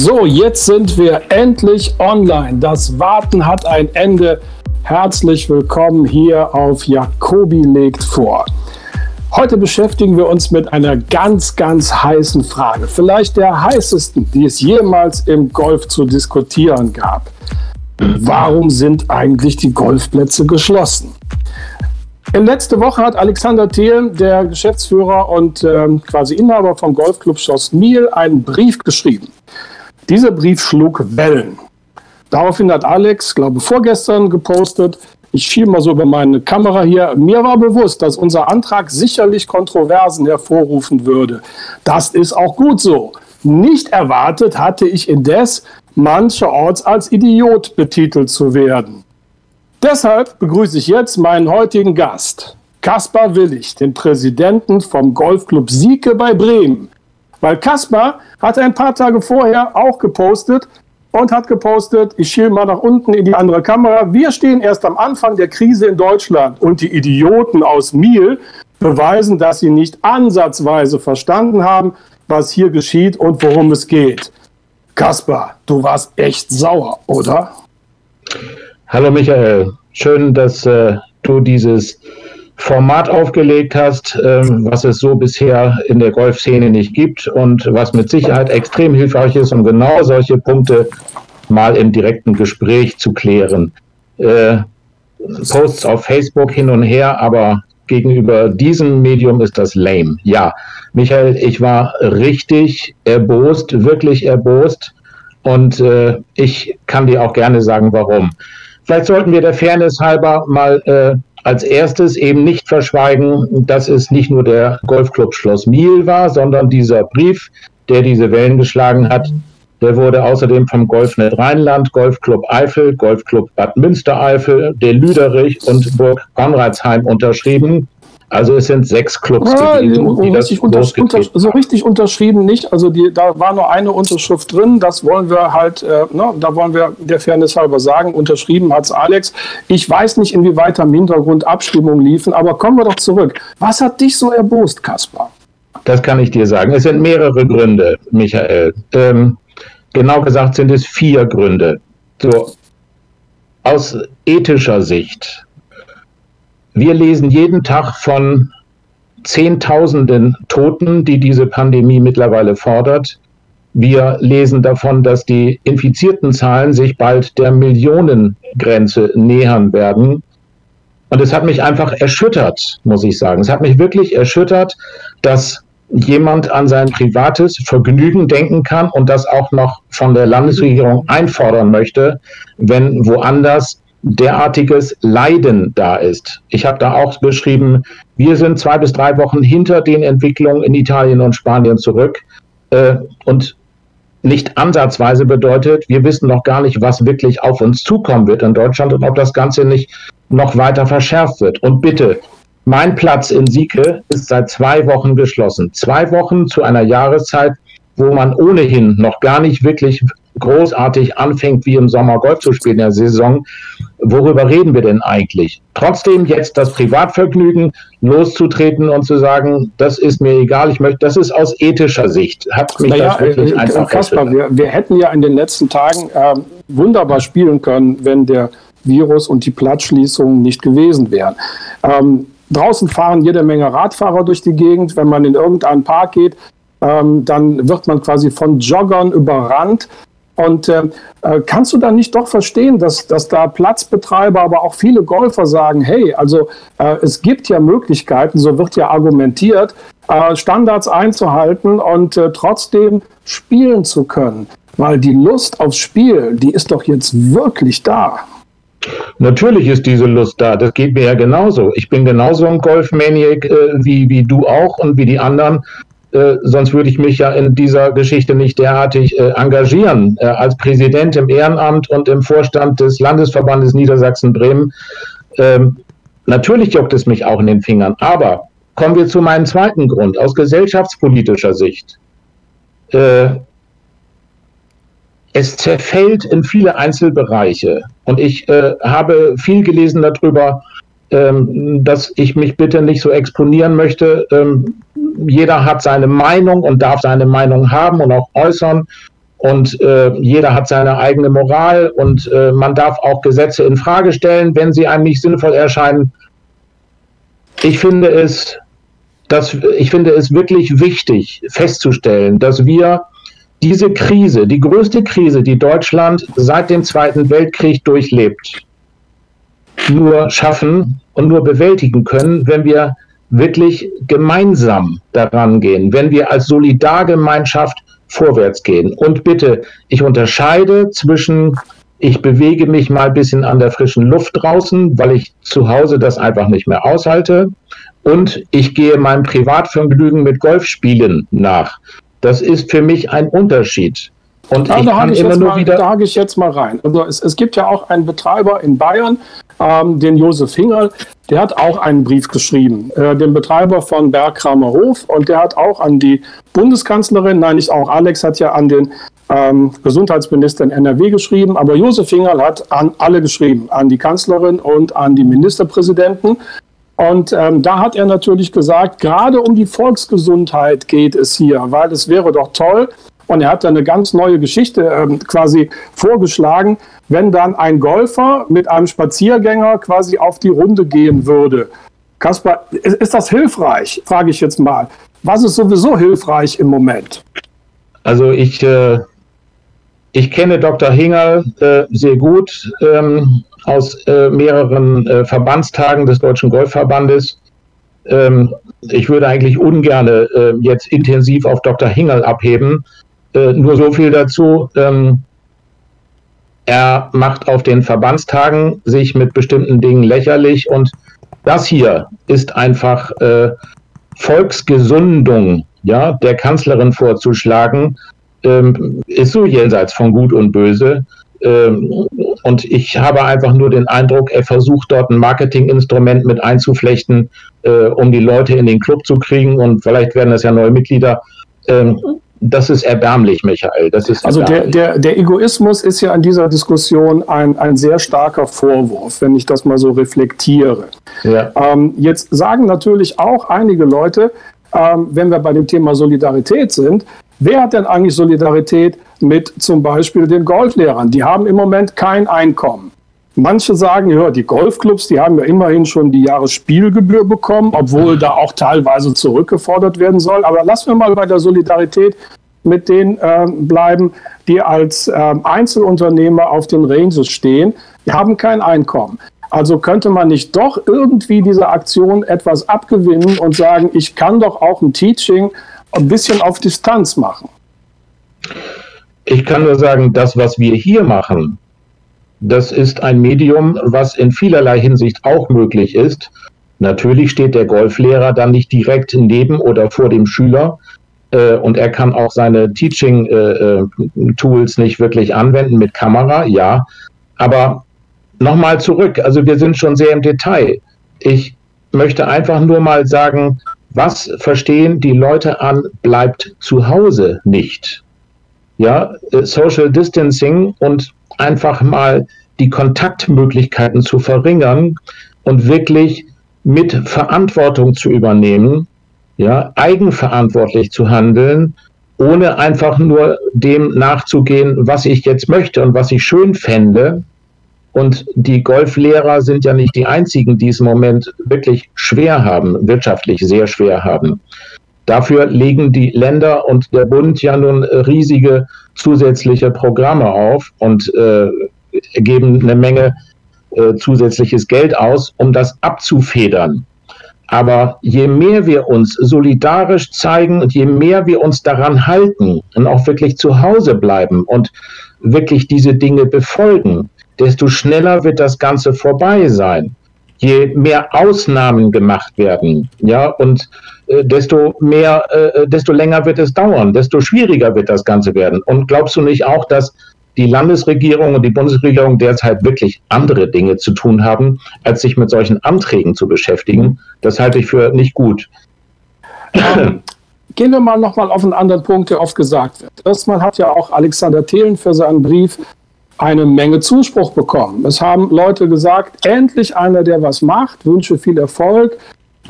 So, jetzt sind wir endlich online. Das Warten hat ein Ende. Herzlich willkommen hier auf Jacobi legt vor. Heute beschäftigen wir uns mit einer ganz, ganz heißen Frage. Vielleicht der heißesten, die es jemals im Golf zu diskutieren gab. Warum sind eigentlich die Golfplätze geschlossen? Letzte Woche hat Alexander Thiel, der Geschäftsführer und ähm, quasi Inhaber vom Golfclub Schloss Miel, einen Brief geschrieben. Dieser Brief schlug Wellen. Daraufhin hat Alex, glaube vorgestern, gepostet, ich schiebe mal so über meine Kamera hier. Mir war bewusst, dass unser Antrag sicherlich Kontroversen hervorrufen würde. Das ist auch gut so. Nicht erwartet hatte ich indes, mancherorts als Idiot betitelt zu werden. Deshalb begrüße ich jetzt meinen heutigen Gast, Kaspar Willig, den Präsidenten vom Golfclub Sieke bei Bremen. Weil Kaspar hat ein paar Tage vorher auch gepostet und hat gepostet, ich schiele mal nach unten in die andere Kamera, wir stehen erst am Anfang der Krise in Deutschland und die Idioten aus Miel beweisen, dass sie nicht ansatzweise verstanden haben, was hier geschieht und worum es geht. Kaspar, du warst echt sauer, oder? Hallo Michael, schön, dass äh, du dieses Format aufgelegt hast, ähm, was es so bisher in der Golfszene nicht gibt und was mit Sicherheit extrem hilfreich ist, um genau solche Punkte mal im direkten Gespräch zu klären. Äh, Posts auf Facebook hin und her, aber gegenüber diesem Medium ist das lame. Ja, Michael, ich war richtig erbost, wirklich erbost und äh, ich kann dir auch gerne sagen, warum. Vielleicht sollten wir der Fairness halber mal äh, als erstes eben nicht verschweigen, dass es nicht nur der Golfclub Schloss Miel war, sondern dieser Brief, der diese Wellen geschlagen hat, der wurde außerdem vom Golfnet Rheinland, Golfclub Eifel, Golfclub Bad Münstereifel, der Lüderich und Burg Konradsheim unterschrieben. Also es sind sechs Clubs ja, gewesen, die richtig unter, unter, so richtig unterschrieben nicht. Also die, da war nur eine Unterschrift drin. Das wollen wir halt, äh, ne, da wollen wir der Fairness halber sagen. Unterschrieben hat es Alex. Ich weiß nicht, inwieweit am Hintergrund Abstimmungen liefen, aber kommen wir doch zurück. Was hat dich so erbost, Kaspar? Das kann ich dir sagen. Es sind mehrere Gründe, Michael. Ähm, genau gesagt sind es vier Gründe. So, aus ethischer Sicht wir lesen jeden Tag von Zehntausenden Toten, die diese Pandemie mittlerweile fordert. Wir lesen davon, dass die infizierten Zahlen sich bald der Millionengrenze nähern werden. Und es hat mich einfach erschüttert, muss ich sagen. Es hat mich wirklich erschüttert, dass jemand an sein privates Vergnügen denken kann und das auch noch von der Landesregierung einfordern möchte, wenn woanders derartiges Leiden da ist. Ich habe da auch beschrieben, wir sind zwei bis drei Wochen hinter den Entwicklungen in Italien und Spanien zurück. Äh, und nicht ansatzweise bedeutet, wir wissen noch gar nicht, was wirklich auf uns zukommen wird in Deutschland und ob das Ganze nicht noch weiter verschärft wird. Und bitte, mein Platz in Sieke ist seit zwei Wochen geschlossen. Zwei Wochen zu einer Jahreszeit, wo man ohnehin noch gar nicht wirklich großartig anfängt, wie im Sommer Golf zu spielen in der Saison. Worüber reden wir denn eigentlich? Trotzdem jetzt das Privatvergnügen loszutreten und zu sagen, das ist mir egal, ich möchte, das ist aus ethischer Sicht, hat mich naja, das wirklich äh, einfach Kaspar, wir, wir, hätten ja in den letzten Tagen äh, wunderbar spielen können, wenn der Virus und die Platzschließungen nicht gewesen wären. Ähm, draußen fahren jede Menge Radfahrer durch die Gegend. Wenn man in irgendeinen Park geht, ähm, dann wird man quasi von Joggern überrannt. Und äh, äh, kannst du dann nicht doch verstehen, dass, dass da Platzbetreiber, aber auch viele Golfer sagen, hey, also äh, es gibt ja Möglichkeiten, so wird ja argumentiert, äh, Standards einzuhalten und äh, trotzdem spielen zu können. Weil die Lust aufs Spiel, die ist doch jetzt wirklich da. Natürlich ist diese Lust da. Das geht mir ja genauso. Ich bin genauso ein Golfmaniac äh, wie, wie du auch und wie die anderen. Äh, sonst würde ich mich ja in dieser Geschichte nicht derartig äh, engagieren. Äh, als Präsident im Ehrenamt und im Vorstand des Landesverbandes Niedersachsen-Bremen. Ähm, natürlich juckt es mich auch in den Fingern. Aber kommen wir zu meinem zweiten Grund aus gesellschaftspolitischer Sicht. Äh, es zerfällt in viele Einzelbereiche. Und ich äh, habe viel gelesen darüber, ähm, dass ich mich bitte nicht so exponieren möchte. Jeder hat seine Meinung und darf seine Meinung haben und auch äußern. und äh, jeder hat seine eigene Moral und äh, man darf auch Gesetze in Frage stellen, wenn sie einem nicht sinnvoll erscheinen. Ich finde es, dass, ich finde es wirklich wichtig festzustellen, dass wir diese Krise, die größte Krise, die Deutschland seit dem Zweiten Weltkrieg durchlebt, nur schaffen und nur bewältigen können, wenn wir wirklich gemeinsam daran gehen, wenn wir als Solidargemeinschaft vorwärts gehen. Und bitte, ich unterscheide zwischen, ich bewege mich mal ein bisschen an der frischen Luft draußen, weil ich zu Hause das einfach nicht mehr aushalte, und ich gehe meinem Privatvergnügen mit Golfspielen nach. Das ist für mich ein Unterschied. Und ja, ich kann ich immer nur mal, wieder. Da hake ich jetzt mal rein. Also es, es gibt ja auch einen Betreiber in Bayern, ähm, den Josef Hingerl, der hat auch einen Brief geschrieben, äh, den Betreiber von Bergkramer Hof, und der hat auch an die Bundeskanzlerin, nein, nicht auch, Alex hat ja an den ähm, Gesundheitsminister in NRW geschrieben, aber Josef Hingerl hat an alle geschrieben, an die Kanzlerin und an die Ministerpräsidenten. Und ähm, da hat er natürlich gesagt, gerade um die Volksgesundheit geht es hier, weil es wäre doch toll, und er hat da eine ganz neue Geschichte ähm, quasi vorgeschlagen, wenn dann ein Golfer mit einem Spaziergänger quasi auf die Runde gehen würde. Kaspar, ist, ist das hilfreich, frage ich jetzt mal. Was ist sowieso hilfreich im Moment? Also ich, äh, ich kenne Dr. Hingerl äh, sehr gut ähm, aus äh, mehreren äh, Verbandstagen des Deutschen Golfverbandes. Ähm, ich würde eigentlich ungern äh, jetzt intensiv auf Dr. Hingerl abheben, äh, nur so viel dazu. Ähm, er macht auf den Verbandstagen sich mit bestimmten Dingen lächerlich und das hier ist einfach äh, Volksgesundung ja, der Kanzlerin vorzuschlagen, ähm, ist so jenseits von Gut und Böse. Ähm, und ich habe einfach nur den Eindruck, er versucht dort ein Marketinginstrument mit einzuflechten, äh, um die Leute in den Club zu kriegen und vielleicht werden das ja neue Mitglieder. Ähm, das ist erbärmlich, Michael. Das ist also der, der, der Egoismus ist ja an dieser Diskussion ein, ein sehr starker Vorwurf, wenn ich das mal so reflektiere. Ja. Ähm, jetzt sagen natürlich auch einige Leute, ähm, wenn wir bei dem Thema Solidarität sind, wer hat denn eigentlich Solidarität mit zum Beispiel den Golflehrern? Die haben im Moment kein Einkommen. Manche sagen, ja, die Golfclubs, die haben ja immerhin schon die Jahresspielgebühr bekommen, obwohl da auch teilweise zurückgefordert werden soll. Aber lassen wir mal bei der Solidarität mit denen äh, bleiben, die als äh, Einzelunternehmer auf den Ranges stehen. Die haben kein Einkommen. Also könnte man nicht doch irgendwie dieser Aktion etwas abgewinnen und sagen, ich kann doch auch ein Teaching ein bisschen auf Distanz machen. Ich kann nur sagen, das, was wir hier machen, das ist ein Medium, was in vielerlei Hinsicht auch möglich ist. Natürlich steht der Golflehrer dann nicht direkt neben oder vor dem Schüler äh, und er kann auch seine Teaching-Tools äh, äh nicht wirklich anwenden mit Kamera, ja. Aber nochmal zurück, also wir sind schon sehr im Detail. Ich möchte einfach nur mal sagen, was verstehen die Leute an, bleibt zu Hause nicht. Ja, äh, Social Distancing und einfach mal die Kontaktmöglichkeiten zu verringern und wirklich mit Verantwortung zu übernehmen, ja, eigenverantwortlich zu handeln, ohne einfach nur dem nachzugehen, was ich jetzt möchte und was ich schön fände. Und die Golflehrer sind ja nicht die einzigen, die es im Moment wirklich schwer haben, wirtschaftlich sehr schwer haben. Dafür legen die Länder und der Bund ja nun riesige zusätzliche Programme auf und äh, geben eine Menge äh, zusätzliches Geld aus, um das abzufedern. Aber je mehr wir uns solidarisch zeigen und je mehr wir uns daran halten und auch wirklich zu Hause bleiben und wirklich diese Dinge befolgen, desto schneller wird das Ganze vorbei sein. Je mehr Ausnahmen gemacht werden, ja, und äh, desto mehr, äh, desto länger wird es dauern, desto schwieriger wird das Ganze werden. Und glaubst du nicht auch, dass die Landesregierung und die Bundesregierung derzeit wirklich andere Dinge zu tun haben, als sich mit solchen Anträgen zu beschäftigen? Das halte ich für nicht gut. Ähm, gehen wir mal nochmal auf einen anderen Punkt, der oft gesagt wird. Erstmal hat ja auch Alexander Thelen für seinen Brief eine Menge Zuspruch bekommen. Es haben Leute gesagt, endlich einer, der was macht, wünsche viel Erfolg.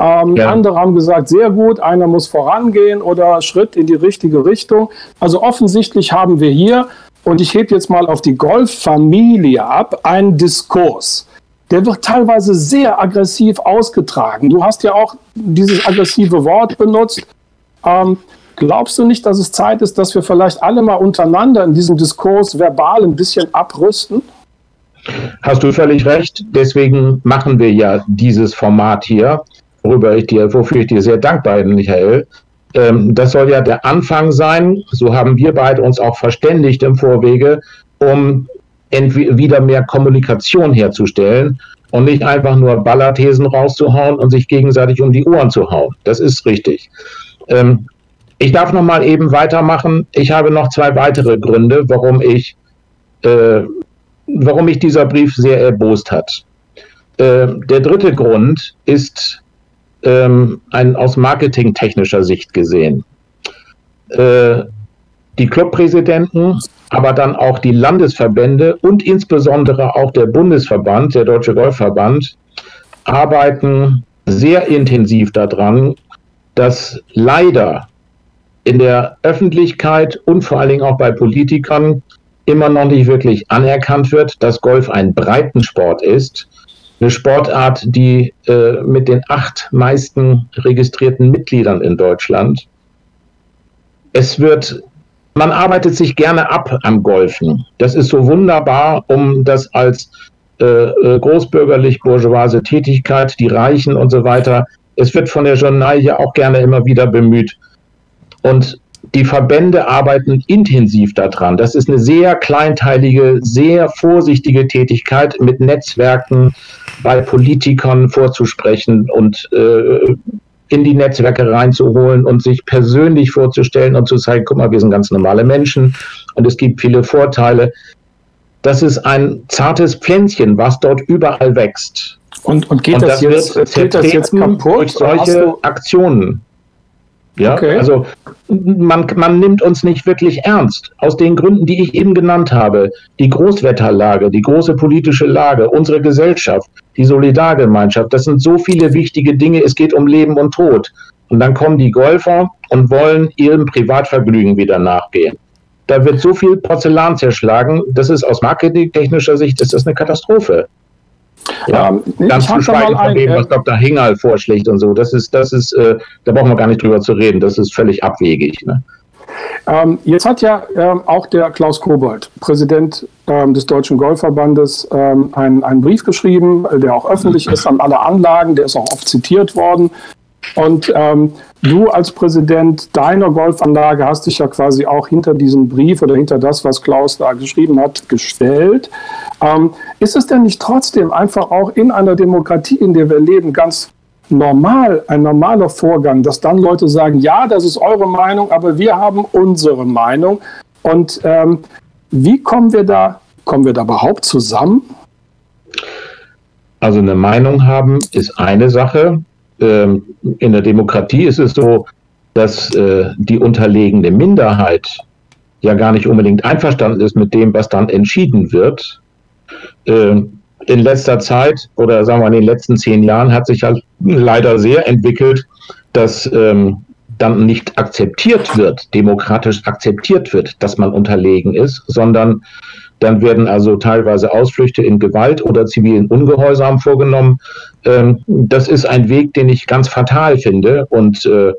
Ähm, ja. Andere haben gesagt, sehr gut, einer muss vorangehen oder Schritt in die richtige Richtung. Also offensichtlich haben wir hier, und ich hebe jetzt mal auf die Golffamilie ab, einen Diskurs. Der wird teilweise sehr aggressiv ausgetragen. Du hast ja auch dieses aggressive Wort benutzt. Ähm, glaubst du nicht, dass es Zeit ist, dass wir vielleicht alle mal untereinander in diesem Diskurs verbal ein bisschen abrüsten? Hast du völlig recht. Deswegen machen wir ja dieses Format hier worüber ich dir, wofür ich dir sehr dankbar bin, Michael. Ähm, das soll ja der Anfang sein. So haben wir beide uns auch verständigt im Vorwege, um wieder mehr Kommunikation herzustellen und nicht einfach nur Ballerthesen rauszuhauen und sich gegenseitig um die Ohren zu hauen. Das ist richtig. Ähm, ich darf noch mal eben weitermachen. Ich habe noch zwei weitere Gründe, warum ich, äh, warum mich dieser Brief sehr erbost hat. Äh, der dritte Grund ist ähm, ein, aus marketingtechnischer Sicht gesehen. Äh, die Clubpräsidenten, aber dann auch die Landesverbände und insbesondere auch der Bundesverband, der Deutsche Golfverband, arbeiten sehr intensiv daran, dass leider in der Öffentlichkeit und vor allen Dingen auch bei Politikern immer noch nicht wirklich anerkannt wird, dass Golf ein Breitensport ist eine Sportart, die äh, mit den acht meisten registrierten Mitgliedern in Deutschland. Es wird, man arbeitet sich gerne ab am Golfen. Das ist so wunderbar, um das als äh, äh großbürgerlich-bourgeoise Tätigkeit, die Reichen und so weiter. Es wird von der Journalie auch gerne immer wieder bemüht. Und die Verbände arbeiten intensiv daran. Das ist eine sehr kleinteilige, sehr vorsichtige Tätigkeit mit Netzwerken bei Politikern vorzusprechen und äh, in die Netzwerke reinzuholen und sich persönlich vorzustellen und zu zeigen, guck mal, wir sind ganz normale Menschen und es gibt viele Vorteile. Das ist ein zartes Pflänzchen, was dort überall wächst. Und, und geht, und das, das, jetzt, geht das jetzt kaputt? Durch solche Aktionen. Ja, okay. also man, man nimmt uns nicht wirklich ernst. Aus den Gründen, die ich eben genannt habe. Die Großwetterlage, die große politische Lage, unsere Gesellschaft, die Solidargemeinschaft, das sind so viele wichtige Dinge. Es geht um Leben und Tod. Und dann kommen die Golfer und wollen ihrem Privatvergnügen wieder nachgehen. Da wird so viel Porzellan zerschlagen, das ist aus marketingtechnischer Sicht ist das eine Katastrophe. Ja, ähm, ganz zu schweigen von dem, was Dr. Hingal vorschlägt und so. Das ist, das ist, äh, da brauchen wir gar nicht drüber zu reden. Das ist völlig abwegig. Ne? Ähm, jetzt hat ja ähm, auch der Klaus Kobold, Präsident ähm, des Deutschen Golfverbandes, ähm, einen, einen Brief geschrieben, der auch öffentlich ist an alle Anlagen, der ist auch oft zitiert worden. Und ähm, du als Präsident deiner Golfanlage hast dich ja quasi auch hinter diesen Brief oder hinter das, was Klaus da geschrieben hat, gestellt. Ähm, ist es denn nicht trotzdem einfach auch in einer Demokratie, in der wir leben, ganz normal, ein normaler Vorgang, dass dann Leute sagen, ja, das ist eure Meinung, aber wir haben unsere Meinung. Und ähm, wie kommen wir da, kommen wir da überhaupt zusammen? Also eine Meinung haben ist eine Sache. Ähm, in der Demokratie ist es so, dass äh, die unterlegene Minderheit ja gar nicht unbedingt einverstanden ist mit dem, was dann entschieden wird. Ähm, in letzter Zeit oder sagen wir in den letzten zehn Jahren hat sich halt leider sehr entwickelt, dass ähm, dann nicht akzeptiert wird, demokratisch akzeptiert wird, dass man unterlegen ist, sondern dann werden also teilweise Ausflüchte in Gewalt oder zivilen Ungehorsam vorgenommen. Ähm, das ist ein Weg, den ich ganz fatal finde und äh,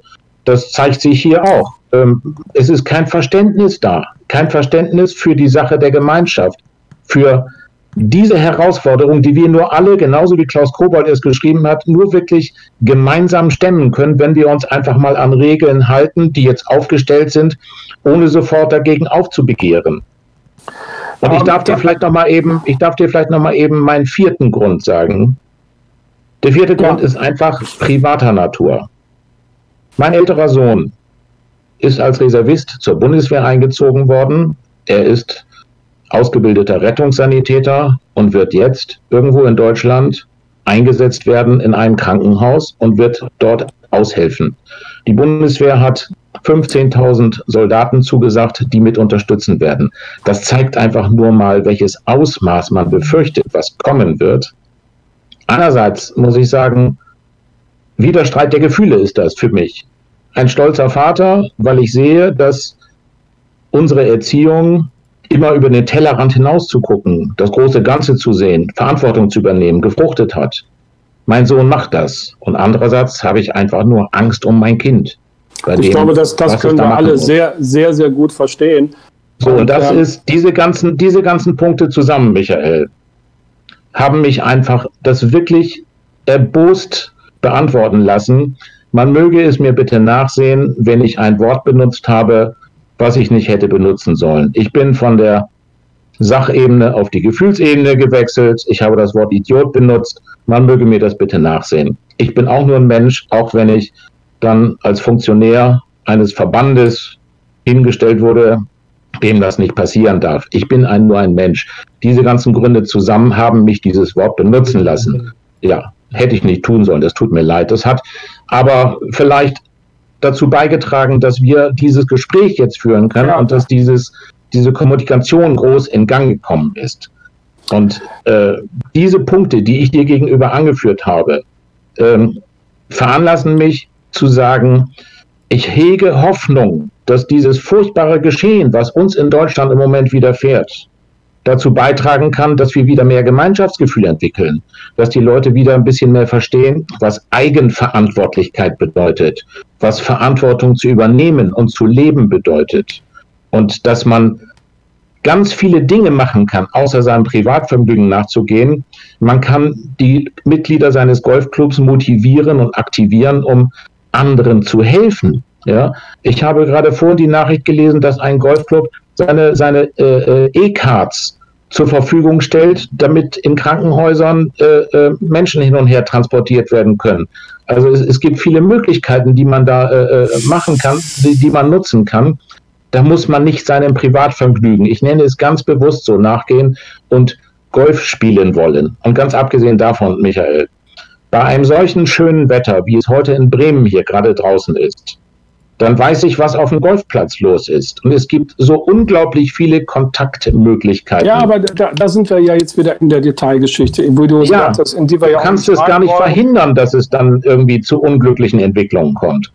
das zeigt sich hier auch. Ähm, es ist kein Verständnis da, kein Verständnis für die Sache der Gemeinschaft, für diese Herausforderung, die wir nur alle, genauso wie Klaus Kobold es geschrieben hat, nur wirklich gemeinsam stemmen können, wenn wir uns einfach mal an Regeln halten, die jetzt aufgestellt sind, ohne sofort dagegen aufzubegehren. Und ich darf dir vielleicht noch mal eben, ich darf dir vielleicht noch mal eben meinen vierten Grund sagen. Der vierte ja. Grund ist einfach privater Natur. Mein älterer Sohn ist als Reservist zur Bundeswehr eingezogen worden. Er ist ausgebildeter Rettungssanitäter und wird jetzt irgendwo in Deutschland eingesetzt werden in einem Krankenhaus und wird dort aushelfen. Die Bundeswehr hat 15.000 Soldaten zugesagt, die mit unterstützen werden. Das zeigt einfach nur mal, welches Ausmaß man befürchtet, was kommen wird. Einerseits muss ich sagen, Widerstreit der Gefühle ist das für mich. Ein stolzer Vater, weil ich sehe, dass unsere Erziehung immer über den Tellerrand hinaus zu gucken, das große Ganze zu sehen, Verantwortung zu übernehmen, gefruchtet hat. Mein Sohn macht das. Und andererseits habe ich einfach nur Angst um mein Kind. ich dem, glaube, das, das können wir alle sehr, sehr, sehr gut verstehen. So, und das ja. ist diese ganzen, diese ganzen Punkte zusammen, Michael, haben mich einfach das wirklich erbost beantworten lassen. Man möge es mir bitte nachsehen, wenn ich ein Wort benutzt habe, was ich nicht hätte benutzen sollen. Ich bin von der Sachebene auf die Gefühlsebene gewechselt. Ich habe das Wort Idiot benutzt. Man möge mir das bitte nachsehen. Ich bin auch nur ein Mensch, auch wenn ich dann als Funktionär eines Verbandes hingestellt wurde, dem das nicht passieren darf. Ich bin ein, nur ein Mensch. Diese ganzen Gründe zusammen haben mich dieses Wort benutzen lassen. Ja, hätte ich nicht tun sollen. Das tut mir leid. Das hat aber vielleicht dazu beigetragen, dass wir dieses Gespräch jetzt führen können ja. und dass dieses, diese Kommunikation groß in Gang gekommen ist. Und äh, diese Punkte, die ich dir gegenüber angeführt habe, ähm, veranlassen mich zu sagen, ich hege Hoffnung, dass dieses furchtbare Geschehen, was uns in Deutschland im Moment widerfährt, dazu beitragen kann, dass wir wieder mehr Gemeinschaftsgefühl entwickeln, dass die Leute wieder ein bisschen mehr verstehen, was Eigenverantwortlichkeit bedeutet, was Verantwortung zu übernehmen und zu leben bedeutet und dass man ganz viele Dinge machen kann, außer seinem Privatvermögen nachzugehen. Man kann die Mitglieder seines Golfclubs motivieren und aktivieren, um anderen zu helfen. Ja, ich habe gerade vorhin die Nachricht gelesen, dass ein Golfclub seine, seine äh, äh, E-Cards zur Verfügung stellt, damit in Krankenhäusern äh, äh, Menschen hin und her transportiert werden können. Also es, es gibt viele Möglichkeiten, die man da äh, äh, machen kann, die, die man nutzen kann. Da muss man nicht seinem Privatvergnügen, ich nenne es ganz bewusst so, nachgehen und Golf spielen wollen. Und ganz abgesehen davon, Michael, bei einem solchen schönen Wetter, wie es heute in Bremen hier gerade draußen ist, dann weiß ich, was auf dem Golfplatz los ist. Und es gibt so unglaublich viele Kontaktmöglichkeiten. Ja, aber da, da sind wir ja jetzt wieder in der Detailgeschichte, wo du ja, sagst, in die wir ja Du kannst es gar nicht wollen. verhindern, dass es dann irgendwie zu unglücklichen Entwicklungen kommt.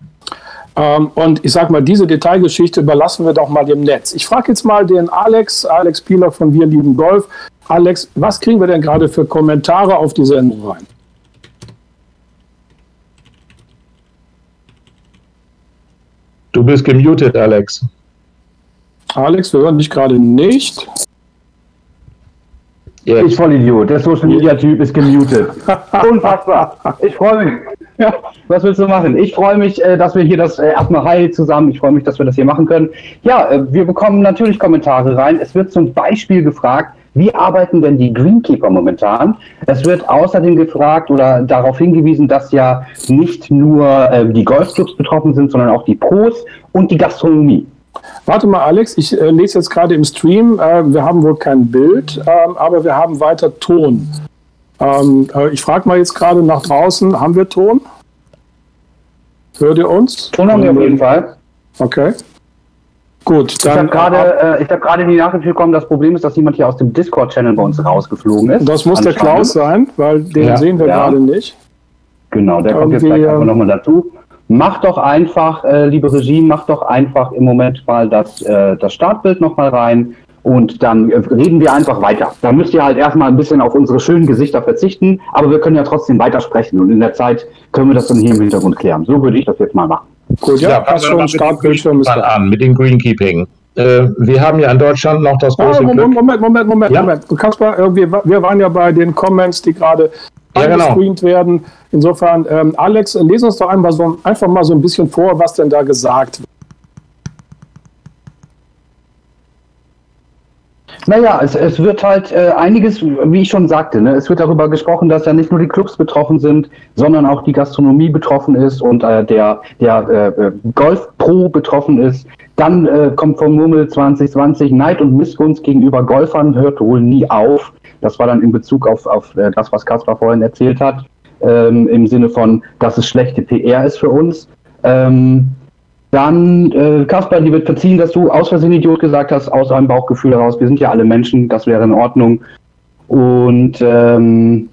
Ähm, und ich sag mal, diese Detailgeschichte überlassen wir doch mal dem Netz. Ich frage jetzt mal den Alex, Alex Pieler von Wir lieben Golf. Alex, was kriegen wir denn gerade für Kommentare auf die Sendung rein? Du bist gemutet, Alex. Alex, wir hören dich gerade nicht. Jetzt. Ich voll Idiot. Der Social Media Typ ist gemutet. Unfassbar. Ich freue mich. Ja, was willst du machen? Ich freue mich, äh, dass wir hier das äh, erstmal heil zusammen. Ich freue mich, dass wir das hier machen können. Ja, äh, wir bekommen natürlich Kommentare rein. Es wird zum Beispiel gefragt, wie arbeiten denn die Greenkeeper momentan? Es wird außerdem gefragt oder darauf hingewiesen, dass ja nicht nur äh, die Golfclubs betroffen sind, sondern auch die Pros und die Gastronomie. Warte mal, Alex, ich äh, lese jetzt gerade im Stream, äh, wir haben wohl kein Bild, ähm, aber wir haben weiter Ton. Ähm, äh, ich frage mal jetzt gerade nach draußen, haben wir Ton? Hört ihr uns? Ton haben wir auf jeden Fall. Okay. Gut, dann. Ich habe gerade äh, hab die Nachricht bekommen, das Problem ist, dass jemand hier aus dem Discord-Channel bei uns rausgeflogen ist. Das muss der Klaus sein, weil den ja, sehen wir ja. gerade nicht. Genau, der kommt jetzt gleich einfach nochmal dazu. Mach doch einfach, äh, liebe Regie, mach doch einfach im Moment mal das, äh, das Startbild nochmal rein und dann äh, reden wir einfach weiter. Da müsst ihr halt erstmal ein bisschen auf unsere schönen Gesichter verzichten, aber wir können ja trotzdem weitersprechen und in der Zeit können wir das dann hier im Hintergrund klären. So würde ich das jetzt mal machen. Gut, ja, ja passt schon. Startbildschirm ist an mit dem Greenkeeping. Äh, wir haben ja in Deutschland noch das große ah, Moment. Moment, Moment, Moment, ja? Moment. Mal, wir, wir waren ja bei den Comments, die gerade ja, genau. werden. Insofern, ähm, Alex, lese uns doch einmal so, einfach mal so ein bisschen vor, was denn da gesagt wird. Naja, es, es wird halt äh, einiges, wie ich schon sagte, ne, es wird darüber gesprochen, dass ja nicht nur die Clubs betroffen sind, sondern auch die Gastronomie betroffen ist und äh, der, der äh, Golf Pro betroffen ist. Dann äh, kommt vom Murmel 2020 Neid und Missgunst gegenüber Golfern hört wohl nie auf. Das war dann in Bezug auf, auf äh, das, was Kaspar vorhin erzählt hat, ähm, im Sinne von, dass es schlechte PR ist für uns. Ähm, dann, äh, Kasper, die wird verziehen, dass du aus Versehen Idiot gesagt hast, aus einem Bauchgefühl heraus. Wir sind ja alle Menschen, das wäre in Ordnung. Und ähm,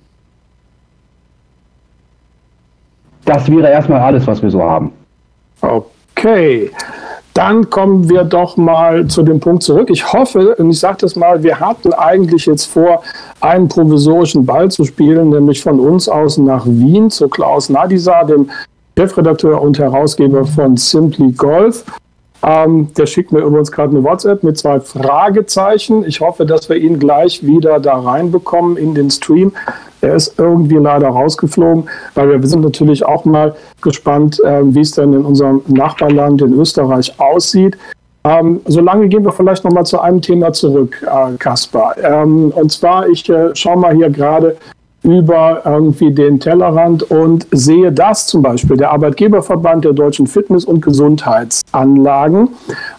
das wäre erstmal alles, was wir so haben. Okay. Dann kommen wir doch mal zu dem Punkt zurück. Ich hoffe, und ich sage das mal, wir hatten eigentlich jetzt vor, einen provisorischen Ball zu spielen, nämlich von uns aus nach Wien zu Klaus Nadisa, dem Chefredakteur und Herausgeber von Simply Golf. Ähm, der schickt mir übrigens gerade eine WhatsApp mit zwei Fragezeichen. Ich hoffe, dass wir ihn gleich wieder da reinbekommen in den Stream. Er ist irgendwie leider rausgeflogen, weil wir sind natürlich auch mal gespannt, äh, wie es denn in unserem Nachbarland in Österreich aussieht. Ähm, solange gehen wir vielleicht noch mal zu einem Thema zurück, äh, Kaspar. Ähm, und zwar, ich äh, schaue mal hier gerade über irgendwie den Tellerrand und sehe, dass zum Beispiel der Arbeitgeberverband der deutschen Fitness- und Gesundheitsanlagen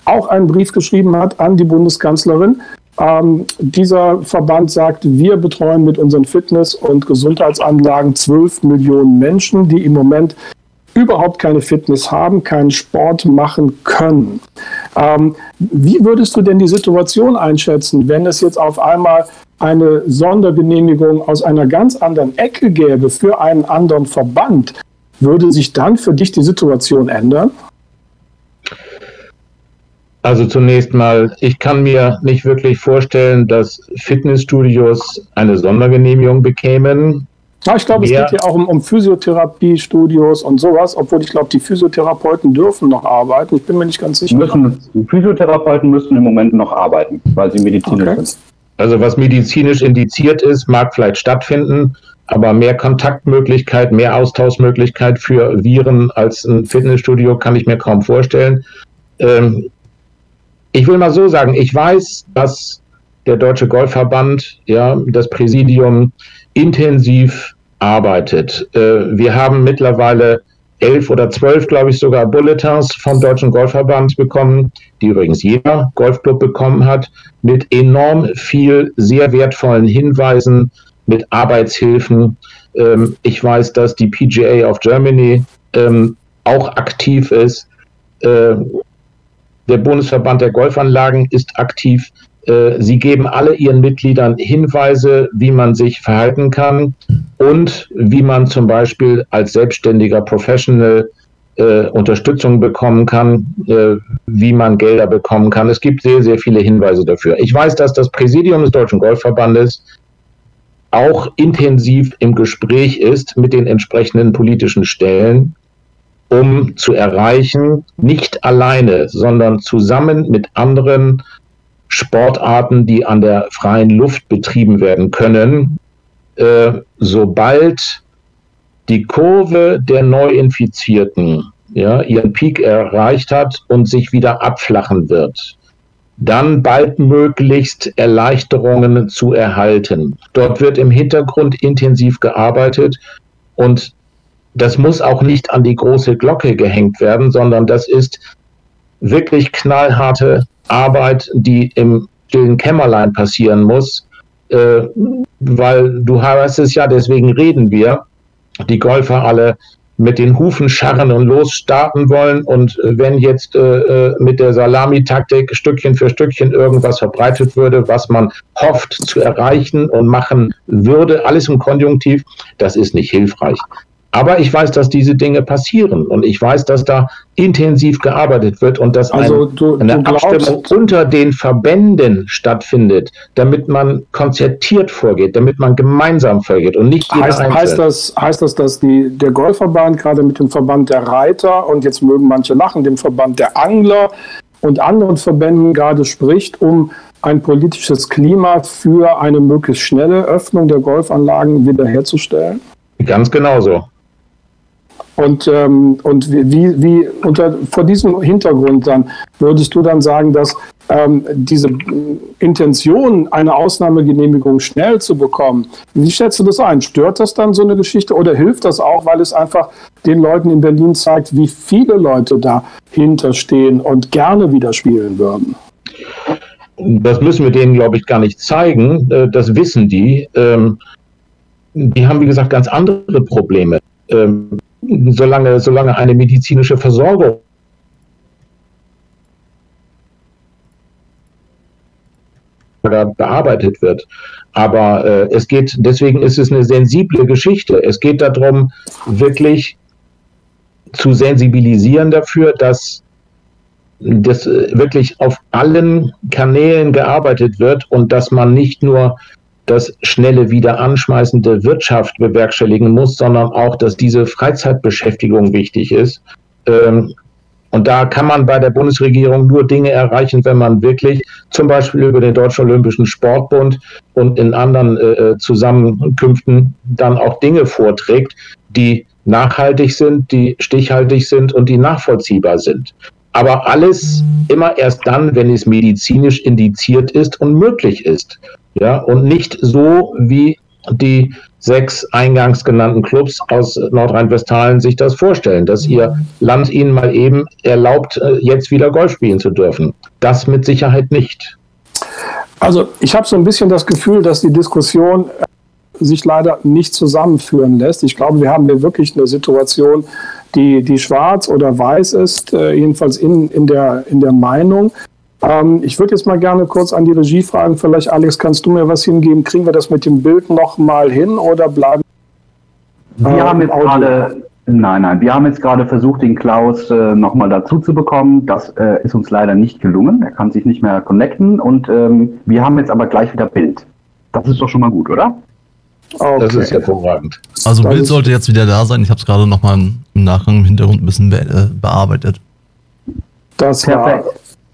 auch einen Brief geschrieben hat an die Bundeskanzlerin. Ähm, dieser Verband sagt, wir betreuen mit unseren Fitness- und Gesundheitsanlagen 12 Millionen Menschen, die im Moment überhaupt keine Fitness haben, keinen Sport machen können. Ähm, wie würdest du denn die Situation einschätzen, wenn es jetzt auf einmal eine Sondergenehmigung aus einer ganz anderen Ecke gäbe für einen anderen Verband, würde sich dann für dich die Situation ändern? Also zunächst mal, ich kann mir nicht wirklich vorstellen, dass Fitnessstudios eine Sondergenehmigung bekämen. Ja, ich glaube, es geht ja auch um, um Physiotherapiestudios und sowas, obwohl ich glaube, die Physiotherapeuten dürfen noch arbeiten. Ich bin mir nicht ganz sicher. Müssen, die Physiotherapeuten müssen im Moment noch arbeiten, weil sie medizinisch okay. sind. Also was medizinisch indiziert ist, mag vielleicht stattfinden, aber mehr Kontaktmöglichkeit, mehr Austauschmöglichkeit für Viren als ein Fitnessstudio kann ich mir kaum vorstellen. Ähm, ich will mal so sagen, ich weiß, dass der Deutsche Golfverband, ja, das Präsidium intensiv arbeitet. Äh, wir haben mittlerweile elf oder zwölf, glaube ich, sogar Bulletins vom Deutschen Golfverband bekommen, die übrigens jeder Golfclub bekommen hat, mit enorm viel sehr wertvollen Hinweisen, mit Arbeitshilfen. Ähm, ich weiß, dass die PGA of Germany ähm, auch aktiv ist. Äh, der Bundesverband der Golfanlagen ist aktiv. Äh, sie geben alle ihren Mitgliedern Hinweise, wie man sich verhalten kann und wie man zum Beispiel als selbstständiger Professional äh, Unterstützung bekommen kann, äh, wie man Gelder bekommen kann. Es gibt sehr, sehr viele Hinweise dafür. Ich weiß, dass das Präsidium des Deutschen Golfverbandes auch intensiv im Gespräch ist mit den entsprechenden politischen Stellen, um zu erreichen, nicht alleine, sondern zusammen mit anderen Sportarten, die an der freien Luft betrieben werden können, äh, sobald die Kurve der Neuinfizierten ja, ihren Peak erreicht hat und sich wieder abflachen wird, dann baldmöglichst Erleichterungen zu erhalten. Dort wird im Hintergrund intensiv gearbeitet und das muss auch nicht an die große Glocke gehängt werden, sondern das ist wirklich knallharte Arbeit, die im stillen Kämmerlein passieren muss, äh, weil du hast es ja, deswegen reden wir, die Golfer alle mit den Hufen scharren und losstarten wollen. Und wenn jetzt äh, äh, mit der Salamitaktik Stückchen für Stückchen irgendwas verbreitet würde, was man hofft zu erreichen und machen würde, alles im Konjunktiv, das ist nicht hilfreich. Aber ich weiß, dass diese Dinge passieren und ich weiß, dass da intensiv gearbeitet wird und dass also ein, du, eine du Abstimmung unter den Verbänden stattfindet, damit man konzertiert vorgeht, damit man gemeinsam vorgeht und nicht jeder heißt, heißt das Heißt das, dass die, der Golfverband gerade mit dem Verband der Reiter und jetzt mögen manche lachen, dem Verband der Angler und anderen Verbänden gerade spricht, um ein politisches Klima für eine möglichst schnelle Öffnung der Golfanlagen wiederherzustellen? Ganz genauso. Und, ähm, und wie, wie unter, vor diesem Hintergrund dann würdest du dann sagen, dass ähm, diese Intention, eine Ausnahmegenehmigung schnell zu bekommen, wie schätzt du das ein? Stört das dann so eine Geschichte oder hilft das auch, weil es einfach den Leuten in Berlin zeigt, wie viele Leute dahinter stehen und gerne wieder spielen würden? Das müssen wir denen, glaube ich, gar nicht zeigen. Äh, das wissen die. Ähm, die haben, wie gesagt, ganz andere Probleme. Solange, solange eine medizinische Versorgung bearbeitet wird. Aber äh, es geht, deswegen ist es eine sensible Geschichte. Es geht darum, wirklich zu sensibilisieren dafür, dass das wirklich auf allen Kanälen gearbeitet wird und dass man nicht nur das schnelle Wiederanschmeißen der Wirtschaft bewerkstelligen muss, sondern auch, dass diese Freizeitbeschäftigung wichtig ist. Ähm, und da kann man bei der Bundesregierung nur Dinge erreichen, wenn man wirklich zum Beispiel über den Deutschen Olympischen Sportbund und in anderen äh, äh, Zusammenkünften dann auch Dinge vorträgt, die nachhaltig sind, die stichhaltig sind und die nachvollziehbar sind. Aber alles immer erst dann, wenn es medizinisch indiziert ist und möglich ist. Ja, und nicht so, wie die sechs eingangs genannten Clubs aus Nordrhein-Westfalen sich das vorstellen, dass ihr Land ihnen mal eben erlaubt, äh, jetzt wieder Golf spielen zu dürfen. Das mit Sicherheit nicht. Also ich habe so ein bisschen das Gefühl, dass die Diskussion äh, sich leider nicht zusammenführen lässt. Ich glaube, wir haben hier wirklich eine Situation, die, die schwarz oder weiß ist, äh, jedenfalls in, in, der, in der Meinung. Ähm, ich würde jetzt mal gerne kurz an die Regie fragen. Vielleicht, Alex, kannst du mir was hingeben? Kriegen wir das mit dem Bild noch mal hin oder bleiben wir? Wir haben jetzt gerade, nein, nein, wir haben jetzt gerade versucht, den Klaus äh, noch mal dazu zu bekommen. Das äh, ist uns leider nicht gelungen. Er kann sich nicht mehr connecten und ähm, wir haben jetzt aber gleich wieder Bild. Das ist doch schon mal gut, oder? Okay. Das ist hervorragend. Also Bild sollte jetzt wieder da sein. Ich habe es gerade noch mal im Nachgang im Hintergrund ein bisschen be äh, bearbeitet. Das war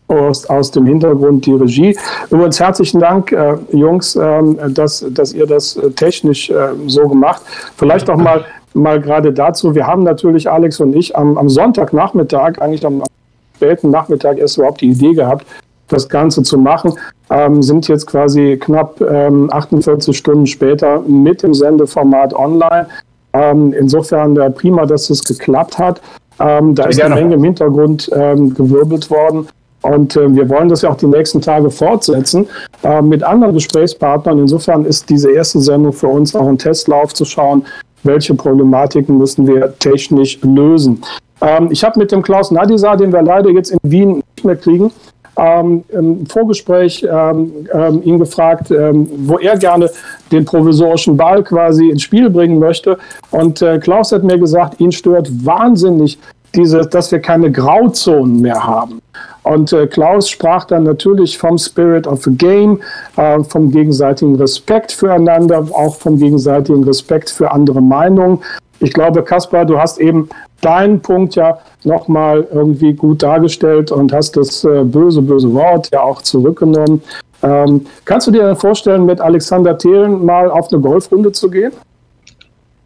aus, aus dem Hintergrund die Regie. Übrigens herzlichen Dank, äh, Jungs, äh, dass, dass ihr das äh, technisch äh, so gemacht. Vielleicht auch mal, mal gerade dazu. Wir haben natürlich, Alex und ich, am, am Sonntagnachmittag, eigentlich am, am späten Nachmittag erst überhaupt die Idee gehabt, das Ganze zu machen, ähm, sind jetzt quasi knapp ähm, 48 Stunden später mit dem Sendeformat online. Ähm, insofern äh, prima, dass es geklappt hat. Ähm, da ist eine Menge im Hintergrund ähm, gewirbelt worden. Und äh, wir wollen das ja auch die nächsten Tage fortsetzen äh, mit anderen Gesprächspartnern. Insofern ist diese erste Sendung für uns auch ein Testlauf zu schauen, welche Problematiken müssen wir technisch lösen. Ähm, ich habe mit dem Klaus Nadisa, den wir leider jetzt in Wien nicht mehr kriegen, ähm, im Vorgespräch ähm, ähm, ihn gefragt, ähm, wo er gerne den provisorischen Ball quasi ins Spiel bringen möchte. Und äh, Klaus hat mir gesagt, ihn stört wahnsinnig diese, dass wir keine Grauzonen mehr haben. Und äh, Klaus sprach dann natürlich vom Spirit of the Game, äh, vom gegenseitigen Respekt füreinander, auch vom gegenseitigen Respekt für andere Meinungen. Ich glaube, Kaspar, du hast eben deinen Punkt ja nochmal irgendwie gut dargestellt und hast das äh, böse, böse Wort ja auch zurückgenommen. Ähm, kannst du dir vorstellen, mit Alexander Thelen mal auf eine Golfrunde zu gehen?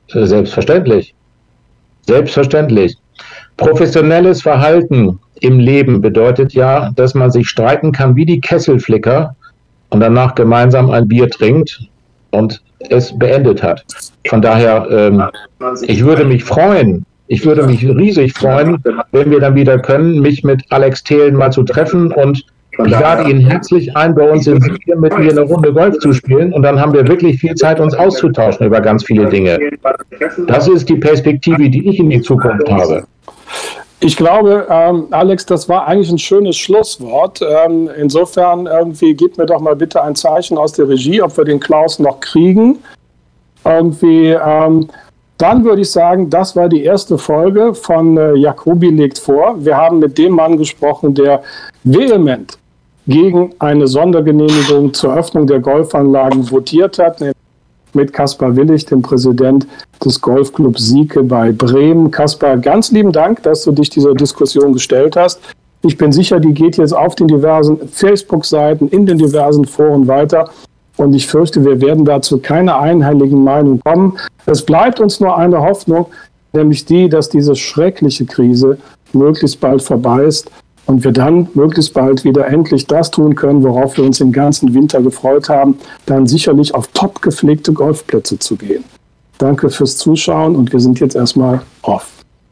Selbstverständlich. Selbstverständlich. Professionelles Verhalten im Leben bedeutet ja, dass man sich streiten kann wie die Kesselflicker und danach gemeinsam ein Bier trinkt und es beendet hat. Von daher, ähm, ich würde mich freuen, ich würde mich riesig freuen, wenn wir dann wieder können, mich mit Alex Thelen mal zu treffen und ich lade ihn herzlich ein, bei uns im Bier mit mir eine Runde Golf zu spielen und dann haben wir wirklich viel Zeit, uns auszutauschen über ganz viele Dinge. Das ist die Perspektive, die ich in die Zukunft habe. Ich glaube, ähm, Alex, das war eigentlich ein schönes Schlusswort. Ähm, insofern irgendwie gib mir doch mal bitte ein Zeichen aus der Regie, ob wir den Klaus noch kriegen. Irgendwie, ähm, dann würde ich sagen, das war die erste Folge von äh, Jacobi legt vor. Wir haben mit dem Mann gesprochen, der vehement gegen eine Sondergenehmigung zur Öffnung der Golfanlagen votiert hat, mit Kaspar Willig, dem Präsident des Golfclubs Sieke bei Bremen. Kaspar, ganz lieben Dank, dass du dich dieser Diskussion gestellt hast. Ich bin sicher, die geht jetzt auf den diversen Facebook-Seiten, in den diversen Foren weiter. Und ich fürchte, wir werden dazu keine einheiligen Meinung kommen. Es bleibt uns nur eine Hoffnung, nämlich die, dass diese schreckliche Krise möglichst bald vorbei ist und wir dann möglichst bald wieder endlich das tun können, worauf wir uns den ganzen Winter gefreut haben, dann sicherlich auf top gepflegte Golfplätze zu gehen. Danke fürs Zuschauen und wir sind jetzt erstmal off.